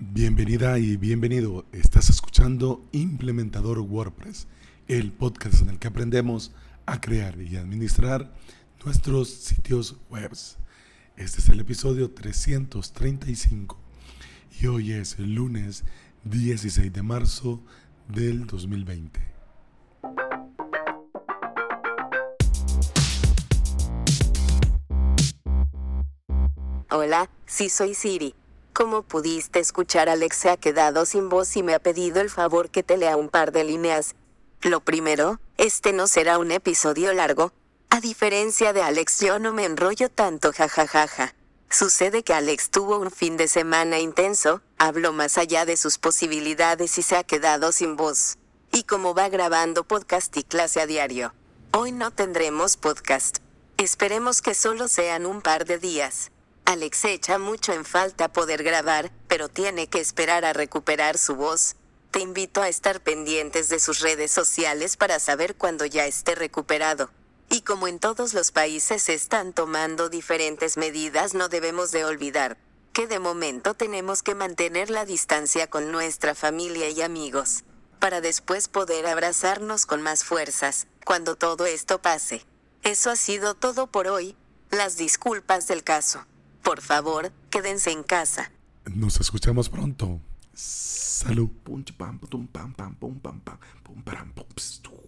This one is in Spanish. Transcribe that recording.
Bienvenida y bienvenido. Estás escuchando Implementador WordPress, el podcast en el que aprendemos a crear y administrar nuestros sitios web. Este es el episodio 335 y hoy es el lunes 16 de marzo del 2020. Hola, sí soy Siri. Como pudiste escuchar, Alex se ha quedado sin voz y me ha pedido el favor que te lea un par de líneas. Lo primero, este no será un episodio largo. A diferencia de Alex, yo no me enrollo tanto, jajajaja. Sucede que Alex tuvo un fin de semana intenso, habló más allá de sus posibilidades y se ha quedado sin voz. Y como va grabando podcast y clase a diario, hoy no tendremos podcast. Esperemos que solo sean un par de días. Alex echa mucho en falta poder grabar, pero tiene que esperar a recuperar su voz. Te invito a estar pendientes de sus redes sociales para saber cuando ya esté recuperado. Y como en todos los países se están tomando diferentes medidas, no debemos de olvidar que de momento tenemos que mantener la distancia con nuestra familia y amigos, para después poder abrazarnos con más fuerzas, cuando todo esto pase. Eso ha sido todo por hoy, las disculpas del caso. Por favor, quédense en casa. Nos escuchamos pronto. Salud. Pum, pam, pum, pam, pam, pum, pam, pam, pum, param, pum, pam.